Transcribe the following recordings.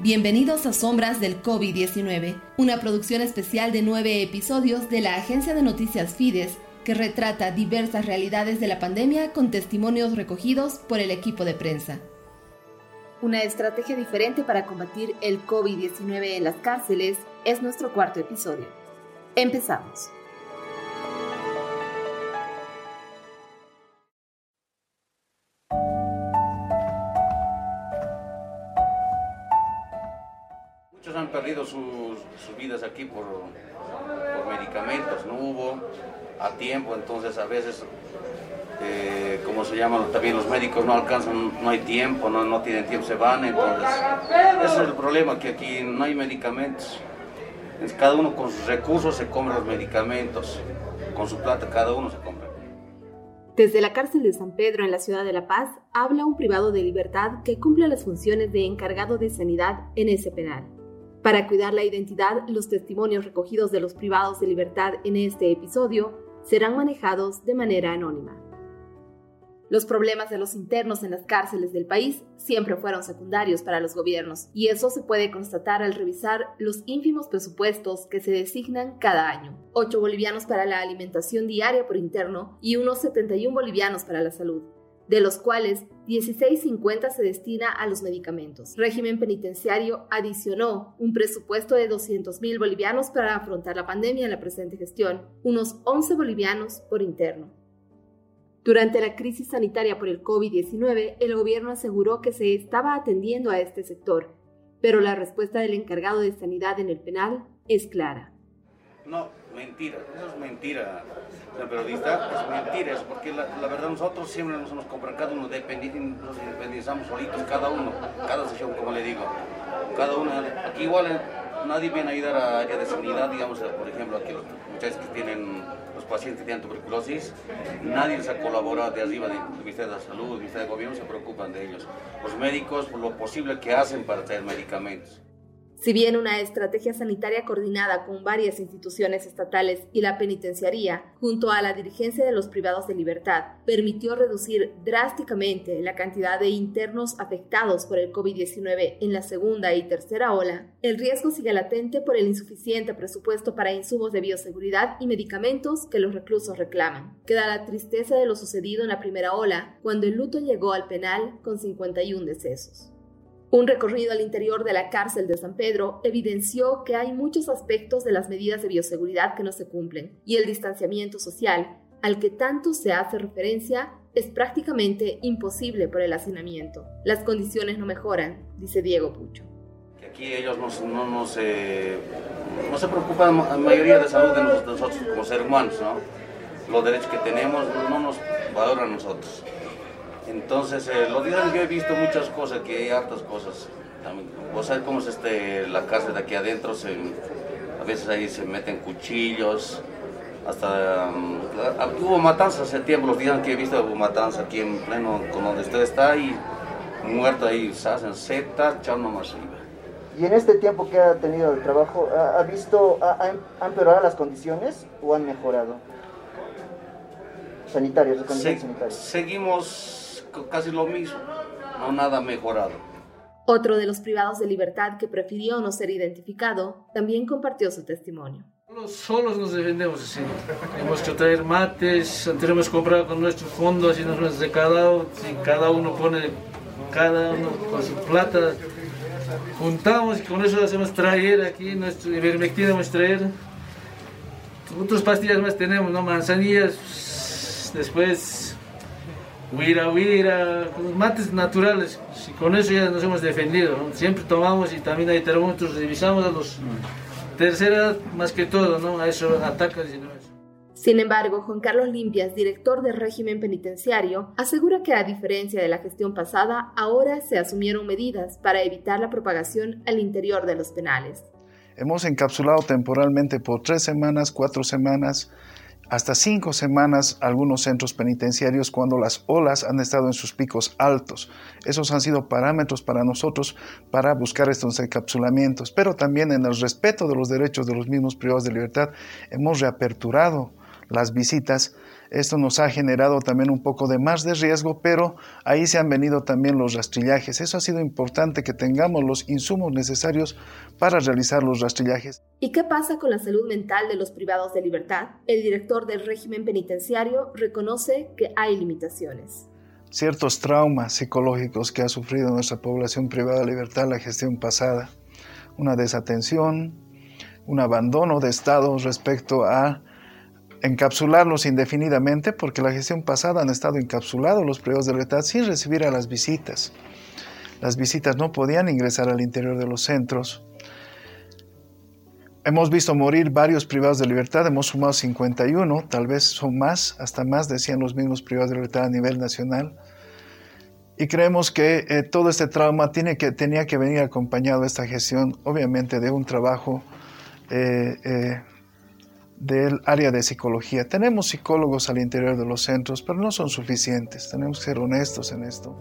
Bienvenidos a Sombras del COVID-19, una producción especial de nueve episodios de la agencia de noticias Fides que retrata diversas realidades de la pandemia con testimonios recogidos por el equipo de prensa. Una estrategia diferente para combatir el COVID-19 en las cárceles es nuestro cuarto episodio. Empezamos. Perdido sus, vidas aquí por, medicamentos, no hubo a tiempo, entonces a veces, eh, como se llama, también los médicos no alcanzan, no hay tiempo, no, no tienen tiempo, se van, entonces ese es el problema, que aquí no hay medicamentos. Cada uno con sus recursos se compra los medicamentos, con su plata cada uno se compra. Desde la cárcel de San Pedro en la ciudad de La Paz habla un privado de libertad que cumple las funciones de encargado de sanidad en ese penal. Para cuidar la identidad, los testimonios recogidos de los privados de libertad en este episodio serán manejados de manera anónima. Los problemas de los internos en las cárceles del país siempre fueron secundarios para los gobiernos, y eso se puede constatar al revisar los ínfimos presupuestos que se designan cada año. 8 bolivianos para la alimentación diaria por interno y unos 71 bolivianos para la salud de los cuales 16.50 se destina a los medicamentos. Régimen penitenciario adicionó un presupuesto de 200.000 bolivianos para afrontar la pandemia en la presente gestión, unos 11 bolivianos por interno. Durante la crisis sanitaria por el COVID-19, el gobierno aseguró que se estaba atendiendo a este sector, pero la respuesta del encargado de sanidad en el penal es clara. No, mentira, eso es mentira el periodista, es mentira eso, porque la, verdad nosotros siempre nos, uno dependi, nos independizamos solitos, cada uno, cada sesión, como le digo, cada uno, aquí igual eh, nadie viene a ayudar a área de sanidad, digamos, por ejemplo, aquí los muchachos que tienen, los pacientes que tienen tuberculosis, nadie les ha colaborado de arriba del Ministerio de la Salud, del Ministerio de Gobierno, se preocupan de ellos. Los médicos, por lo posible que hacen para traer medicamentos. Si bien una estrategia sanitaria coordinada con varias instituciones estatales y la penitenciaría, junto a la dirigencia de los privados de libertad, permitió reducir drásticamente la cantidad de internos afectados por el COVID-19 en la segunda y tercera ola, el riesgo sigue latente por el insuficiente presupuesto para insumos de bioseguridad y medicamentos que los reclusos reclaman. Queda la tristeza de lo sucedido en la primera ola, cuando el luto llegó al penal con 51 decesos. Un recorrido al interior de la cárcel de San Pedro evidenció que hay muchos aspectos de las medidas de bioseguridad que no se cumplen y el distanciamiento social, al que tanto se hace referencia, es prácticamente imposible por el hacinamiento. Las condiciones no mejoran, dice Diego Pucho. Aquí ellos no, no, se, no se preocupan la mayoría de salud de nosotros como seres humanos, ¿no? Los derechos que tenemos no nos valoran nosotros. Entonces, eh, los días yo he visto muchas cosas, que hay hartas cosas. Vos sabés cómo es este, la cárcel de aquí adentro, se, a veces ahí se meten cuchillos, hasta um, hubo matanzas hace tiempo, los días que he visto hubo matanzas aquí en pleno, con donde usted está, y muerto ahí, se hacen setas, chao nomás Y en este tiempo que ha tenido el trabajo, ¿ha, visto, ha, han empeorado las condiciones o han mejorado? Sanitarias, condiciones sanitarias. Seguimos casi lo mismo, no nada mejorado. Otro de los privados de libertad que prefirió no ser identificado también compartió su testimonio. Solos nos defendemos así. Tenemos que traer mates, tenemos que comprar con nuestros fondos y nos hemos recadado. Si cada uno pone, cada uno con su plata, juntamos y con eso hacemos traer aquí, nuestro ivermectina vamos a traer. Otras pastillas más tenemos, ¿no? Manzanillas, después huira, huira, mates naturales. Y con eso ya nos hemos defendido. Siempre tomamos y también hay termómetros, revisamos a los tercera más que todo, ¿no? A eso atacan y no Sin embargo, Juan Carlos Limpias, director del régimen penitenciario, asegura que a diferencia de la gestión pasada, ahora se asumieron medidas para evitar la propagación al interior de los penales. Hemos encapsulado temporalmente por tres semanas, cuatro semanas, hasta cinco semanas algunos centros penitenciarios cuando las olas han estado en sus picos altos. Esos han sido parámetros para nosotros para buscar estos encapsulamientos, pero también en el respeto de los derechos de los mismos privados de libertad hemos reaperturado las visitas. Esto nos ha generado también un poco de más de riesgo, pero ahí se han venido también los rastrillajes. Eso ha sido importante que tengamos los insumos necesarios para realizar los rastrillajes. ¿Y qué pasa con la salud mental de los privados de libertad? El director del régimen penitenciario reconoce que hay limitaciones. Ciertos traumas psicológicos que ha sufrido nuestra población privada de libertad la gestión pasada, una desatención, un abandono de Estado respecto a encapsularlos indefinidamente, porque la gestión pasada han estado encapsulados los privados de libertad sin recibir a las visitas. Las visitas no podían ingresar al interior de los centros. Hemos visto morir varios privados de libertad, hemos sumado 51, tal vez son más, hasta más decían los mismos privados de libertad a nivel nacional. Y creemos que eh, todo este trauma tiene que, tenía que venir acompañado de esta gestión, obviamente, de un trabajo eh, eh, del área de psicología. Tenemos psicólogos al interior de los centros, pero no son suficientes. Tenemos que ser honestos en esto.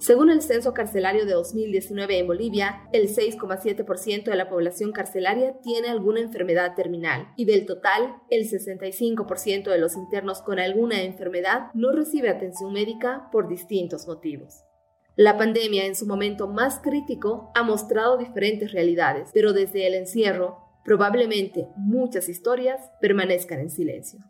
Según el censo carcelario de 2019 en Bolivia, el 6,7% de la población carcelaria tiene alguna enfermedad terminal y del total, el 65% de los internos con alguna enfermedad no recibe atención médica por distintos motivos. La pandemia en su momento más crítico ha mostrado diferentes realidades, pero desde el encierro, probablemente muchas historias permanezcan en silencio.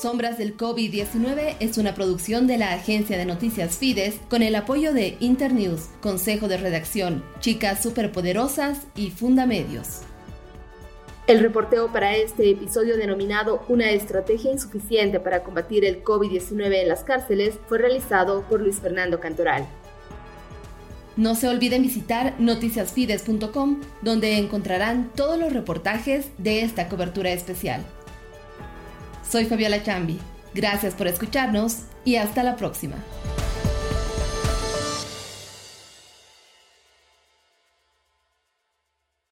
Sombras del COVID-19 es una producción de la agencia de noticias Fides con el apoyo de Internews, Consejo de Redacción, Chicas Superpoderosas y Fundamedios. El reporteo para este episodio denominado Una estrategia insuficiente para combatir el COVID-19 en las cárceles fue realizado por Luis Fernando Cantoral. No se olviden visitar noticiasfides.com, donde encontrarán todos los reportajes de esta cobertura especial. Soy Fabiola Chambi. Gracias por escucharnos y hasta la próxima.